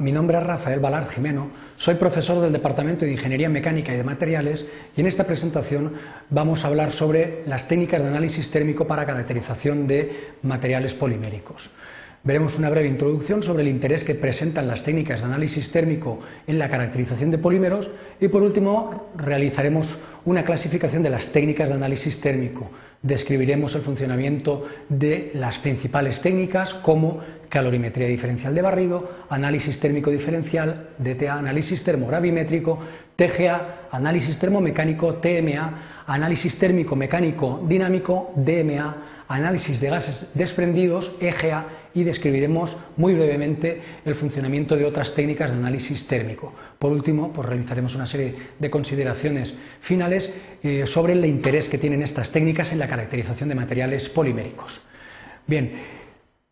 mi nombre es Rafael Balard Jimeno, soy profesor del Departamento de Ingeniería Mecánica y de Materiales y en esta presentación vamos a hablar sobre las técnicas de análisis térmico para caracterización de materiales poliméricos. Veremos una breve introducción sobre el interés que presentan las técnicas de análisis térmico en la caracterización de polímeros y por último realizaremos una clasificación de las técnicas de análisis térmico. Describiremos el funcionamiento de las principales técnicas como calorimetría diferencial de barrido, análisis térmico diferencial, DTA, análisis termogravimétrico, TGA, análisis termomecánico, TMA, análisis térmico mecánico dinámico, DMA, análisis de gases desprendidos, EGA, y describiremos muy brevemente el funcionamiento de otras técnicas de análisis térmico. Por último, pues realizaremos una serie de consideraciones finales eh, sobre el interés que tienen estas técnicas en la caracterización de materiales poliméricos. Bien,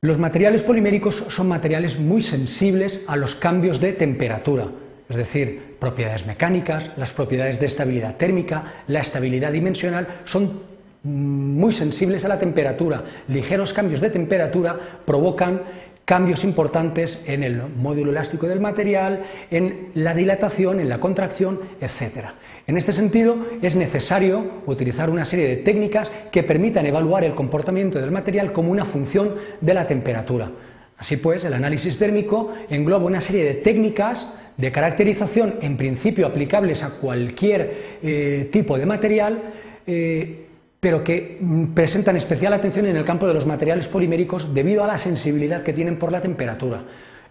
los materiales poliméricos son materiales muy sensibles a los cambios de temperatura, es decir, propiedades mecánicas, las propiedades de estabilidad térmica, la estabilidad dimensional, son muy sensibles a la temperatura. Ligeros cambios de temperatura provocan cambios importantes en el módulo elástico del material, en la dilatación, en la contracción, etc. En este sentido, es necesario utilizar una serie de técnicas que permitan evaluar el comportamiento del material como una función de la temperatura. Así pues, el análisis térmico engloba una serie de técnicas de caracterización, en principio aplicables a cualquier eh, tipo de material, eh, pero que mm, presentan especial atención en el campo de los materiales poliméricos debido a la sensibilidad que tienen por la temperatura.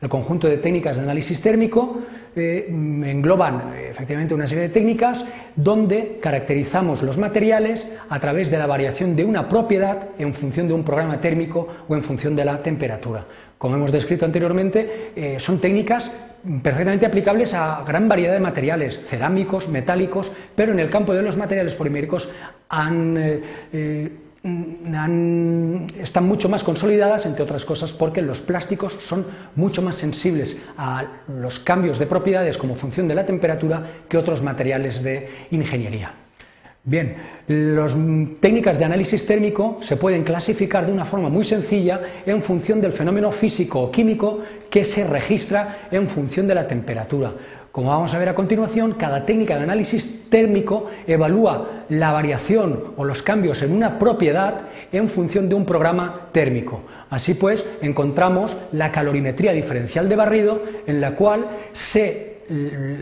El conjunto de técnicas de análisis térmico eh, mm, engloban eh, efectivamente una serie de técnicas donde caracterizamos los materiales a través de la variación de una propiedad en función de un programa térmico o en función de la temperatura. Como hemos descrito anteriormente, eh, son técnicas perfectamente aplicables a gran variedad de materiales, cerámicos, metálicos, pero en el campo de los materiales poliméricos eh, eh, están mucho más consolidadas, entre otras cosas, porque los plásticos son mucho más sensibles a los cambios de propiedades como función de la temperatura que otros materiales de ingeniería. Bien, las técnicas de análisis térmico se pueden clasificar de una forma muy sencilla en función del fenómeno físico o químico que se registra en función de la temperatura. Como vamos a ver a continuación, cada técnica de análisis térmico evalúa la variación o los cambios en una propiedad en función de un programa térmico. Así pues, encontramos la calorimetría diferencial de barrido en la cual se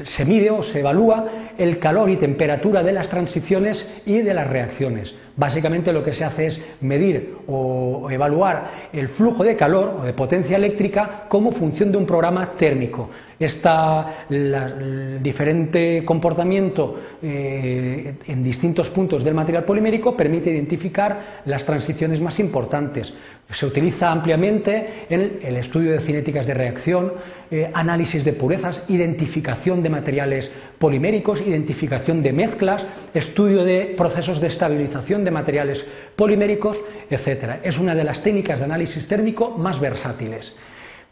se mide o se evalúa el calor y temperatura de las transiciones y de las reacciones. Básicamente lo que se hace es medir o evaluar el flujo de calor o de potencia eléctrica como función de un programa térmico. El diferente comportamiento eh, en distintos puntos del material polimérico permite identificar las transiciones más importantes. Se utiliza ampliamente en el estudio de cinéticas de reacción, eh, análisis de purezas, identificación de materiales poliméricos, identificación de mezclas, estudio de procesos de estabilización de materiales poliméricos, etc. Es una de las técnicas de análisis térmico más versátiles.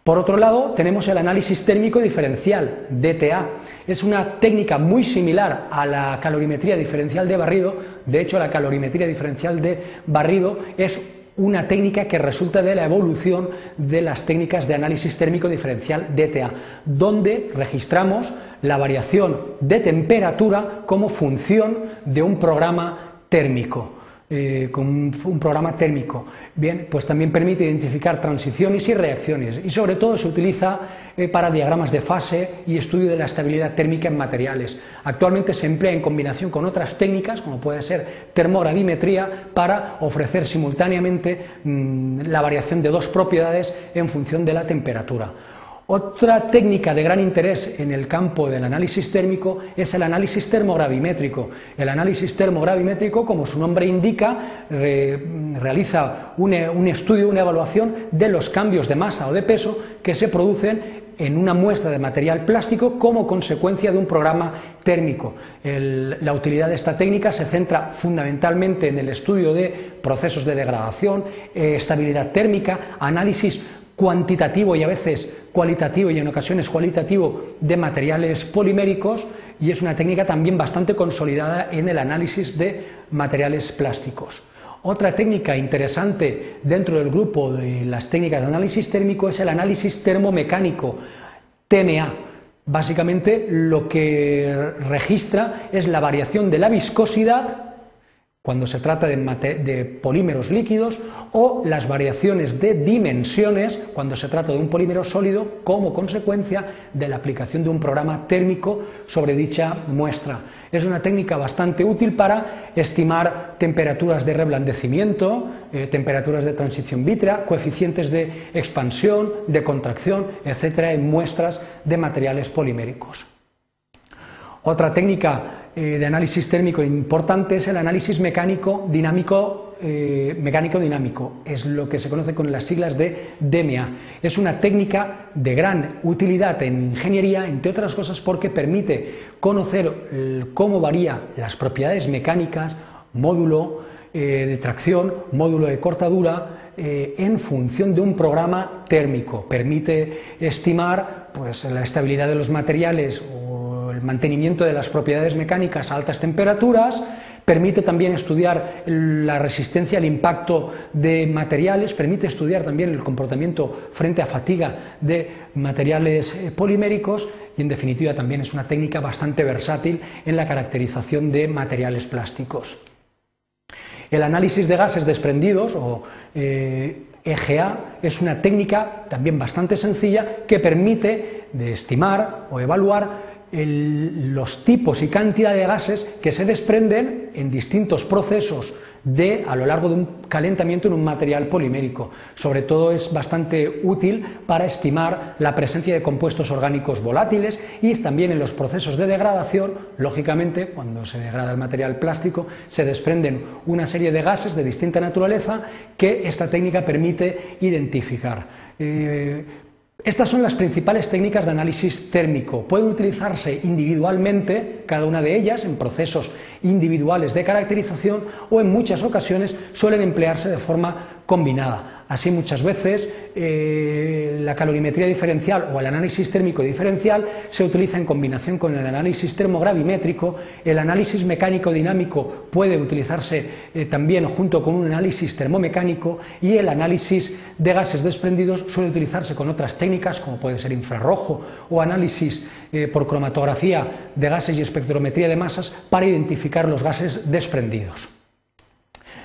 Por otro lado, tenemos el análisis térmico diferencial, DTA. Es una técnica muy similar a la calorimetría diferencial de barrido. De hecho, la calorimetría diferencial de barrido es una técnica que resulta de la evolución de las técnicas de análisis térmico diferencial DTA, donde registramos la variación de temperatura como función de un programa térmico. Eh, con un, programa térmico. Bien, pues también permite identificar transiciones y reacciones y sobre todo se utiliza eh, para diagramas de fase y estudio de la estabilidad térmica en materiales. Actualmente se emplea en combinación con otras técnicas, como puede ser termogravimetría, para ofrecer simultáneamente mm, la variación de dos propiedades en función de la temperatura. Otra técnica de gran interés en el campo del análisis térmico es el análisis termogravimétrico. El análisis termogravimétrico, como su nombre indica, realiza un, estudio, una evaluación de los cambios de masa o de peso que se producen en una muestra de material plástico como consecuencia de un programa térmico. la utilidad de esta técnica se centra fundamentalmente en el estudio de procesos de degradación, eh, estabilidad térmica, análisis cuantitativo y a veces cualitativo y en ocasiones cualitativo de materiales poliméricos y es una técnica también bastante consolidada en el análisis de materiales plásticos. Otra técnica interesante dentro del grupo de las técnicas de análisis térmico es el análisis termomecánico. TMA. Básicamente lo que registra es la variación de la viscosidad cuando se trata de, polímeros líquidos o las variaciones de dimensiones cuando se trata de un polímero sólido como consecuencia de la aplicación de un programa térmico sobre dicha muestra. Es una técnica bastante útil para estimar temperaturas de reblandecimiento, eh, temperaturas de transición vítrea, coeficientes de expansión, de contracción, etcétera, en muestras de materiales poliméricos. Otra técnica eh, de análisis térmico importante es el análisis mecánico dinámico eh, mecánico dinámico. Es lo que se conoce con las siglas de DMA es una técnica de gran utilidad en ingeniería entre otras cosas porque permite conocer cómo varían las propiedades mecánicas módulo eh, de tracción módulo de cortadura en función de un programa térmico. Permite estimar pues la estabilidad de los materiales mantenimiento de las propiedades mecánicas a altas temperaturas, permite también estudiar la resistencia al impacto de materiales, permite estudiar también el comportamiento frente a fatiga de materiales eh, poliméricos y en definitiva también es una técnica bastante versátil en la caracterización de materiales plásticos. El análisis de gases desprendidos o EGA e es una técnica también bastante sencilla que permite de estimar o evaluar los tipos y cantidad de gases que se desprenden en distintos procesos de, a lo largo de un calentamiento en un material polimérico. Sobre todo es bastante útil para estimar la presencia de compuestos orgánicos volátiles y también en los procesos de degradación, lógicamente, cuando se degrada el material plástico, se desprenden una serie de gases de distinta naturaleza que esta técnica permite identificar. Eh, estas son las principales técnicas de análisis térmico. Pueden utilizarse individualmente, cada una de ellas, en procesos individuales de caracterización o en muchas ocasiones suelen emplearse de forma combinada. Así muchas veces eh, la calorimetría diferencial o el análisis térmico diferencial se utiliza en combinación con el análisis termogravimétrico, el análisis mecánico dinámico puede utilizarse eh, también junto con un análisis termomecánico y el análisis de gases desprendidos suele utilizarse con otras técnicas como puede ser infrarrojo o análisis eh, por cromatografía de gases y espectrometría de masas para identificar los gases desprendidos.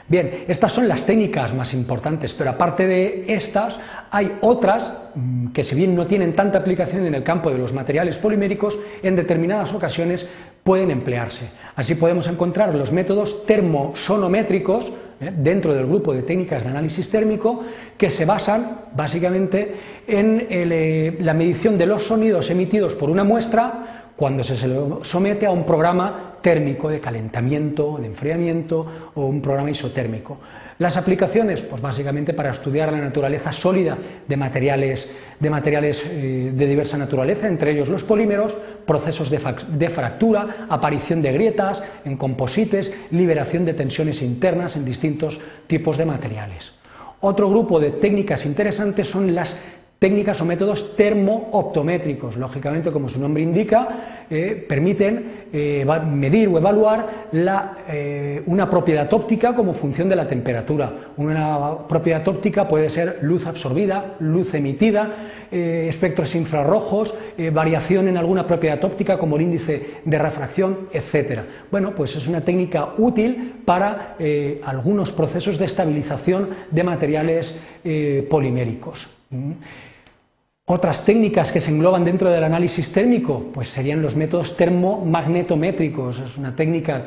Bien, estas son las técnicas más importantes, pero aparte de estas hay otras mm, que si bien no tienen tanta aplicación en el campo de los materiales poliméricos, en determinadas ocasiones pueden emplearse. Así podemos encontrar los métodos termosonométricos ¿eh? dentro del grupo de técnicas de análisis térmico que se basan básicamente en eh, la medición de los sonidos emitidos por una muestra cuando se somete a un programa térmico de calentamiento, de enfriamiento o un programa isotérmico. Las aplicaciones, pues básicamente para estudiar la naturaleza sólida de materiales, de, materiales eh, de diversa naturaleza, entre ellos los polímeros, procesos de, de fractura, aparición de grietas en composites, liberación de tensiones internas en distintos tipos de materiales. Otro grupo de técnicas interesantes son las técnicas o métodos termooptométricos. Lógicamente, como su nombre indica, eh, permiten eh, medir o evaluar eh, una propiedad óptica como función de la temperatura. Una propiedad óptica puede ser luz absorbida, luz emitida, espectros infrarrojos, variación en alguna propiedad óptica como el índice de refracción, etc. Bueno, pues es una técnica útil para algunos procesos de estabilización de materiales poliméricos. ¿Mm? Otras técnicas que se engloban dentro del análisis térmico, pues serían los métodos termomagnetométricos. Es una técnica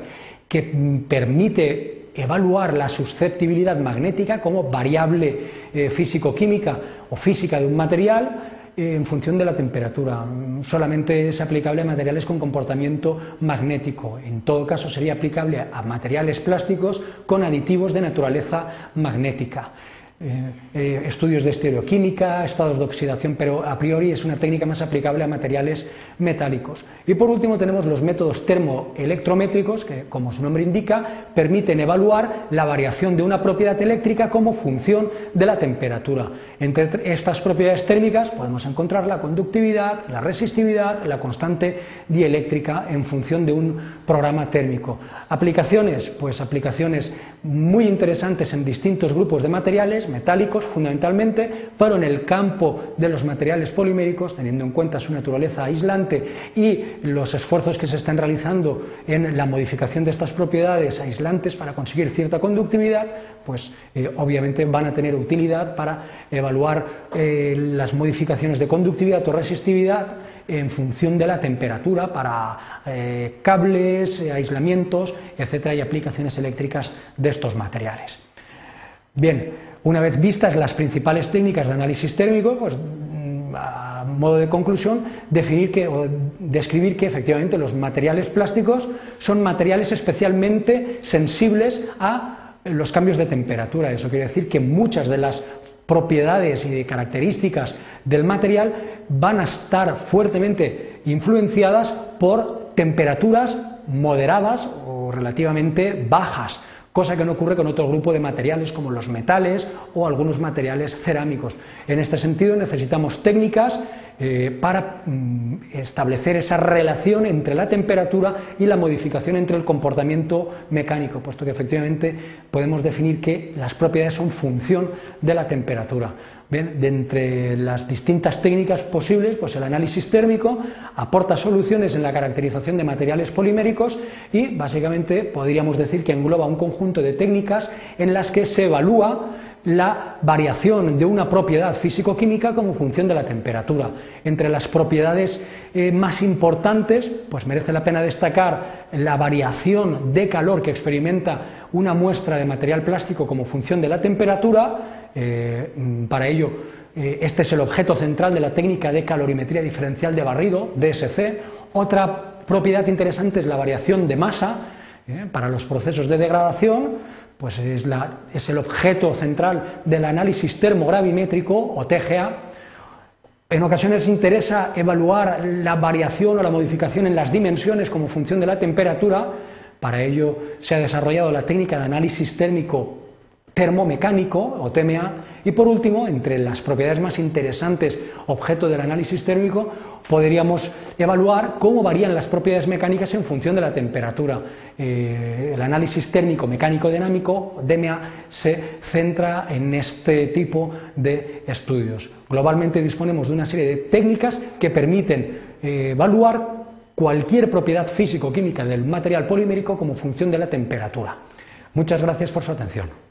que permite evaluar la susceptibilidad magnética como variable eh, físico-química o física de un material eh, en función de la temperatura. Solamente es aplicable a materiales con comportamiento magnético. En todo caso sería aplicable a materiales plásticos con aditivos de naturaleza magnética. Eh, eh, estudios de estereoquímica, estados de oxidación, pero a priori es una técnica más aplicable a materiales metálicos. Y por último tenemos los métodos termoelectrométricos, que como su nombre indica, permiten evaluar la variación de una propiedad eléctrica como función de la temperatura. Entre estas propiedades térmicas podemos encontrar la conductividad, la resistividad, la constante dieléctrica en función de un programa térmico. Aplicaciones, pues aplicaciones muy interesantes en distintos grupos de materiales, metálicos fundamentalmente, pero en el campo de los materiales poliméricos, teniendo en cuenta su naturaleza aislante y los esfuerzos que se están realizando en la modificación de estas propiedades aislantes para conseguir cierta conductividad, pues eh, obviamente van a tener utilidad para evaluar eh, las modificaciones de conductividad o resistividad en función de la temperatura para eh, cables, aislamientos, etcétera, y aplicaciones eléctricas de estos materiales. Bien, una vez vistas las principales técnicas de análisis térmico, pues mm, a modo de conclusión, definir que, describir que efectivamente los materiales plásticos son materiales especialmente sensibles a los cambios de temperatura. Eso quiere decir que muchas de las propiedades y características del material van a estar fuertemente influenciadas por temperaturas moderadas o relativamente bajas, cosa que no ocurre con otro grupo de materiales como los metales o algunos materiales cerámicos. En este sentido necesitamos técnicas eh, para mm, establecer esa relación entre la temperatura y la modificación entre el comportamiento mecánico, puesto que efectivamente podemos definir que las propiedades son función de la temperatura. De entre las distintas técnicas posibles, pues el análisis térmico aporta soluciones en la caracterización de materiales poliméricos y básicamente podríamos decir que engloba un conjunto de técnicas en las que se evalúa la variación de una propiedad físico-química como función de la temperatura. Entre las propiedades eh, más importantes, pues merece la pena destacar la variación de calor que experimenta una muestra de material plástico como función de la temperatura. Eh, mm, para ello, eh, este es el objeto central de la técnica de calorimetría diferencial de barrido, DSC. Otra propiedad interesante es la variación de masa para los procesos de degradación pues es, el objeto central del análisis termogravimétrico o TGA. En ocasiones interesa evaluar la variación o la modificación en las dimensiones como función de la temperatura. Para ello se ha desarrollado la técnica de análisis térmico termomecánico o TMA y por último, entre las propiedades más interesantes objeto del análisis térmico, podríamos evaluar cómo varían las propiedades mecánicas en función de la temperatura. Eh, el análisis térmico mecánico dinámico, DMA, se centra en este tipo de estudios. Globalmente disponemos de una serie de técnicas que permiten eh, evaluar cualquier propiedad físico-química del material polimérico como función de la temperatura. Muchas gracias por su atención.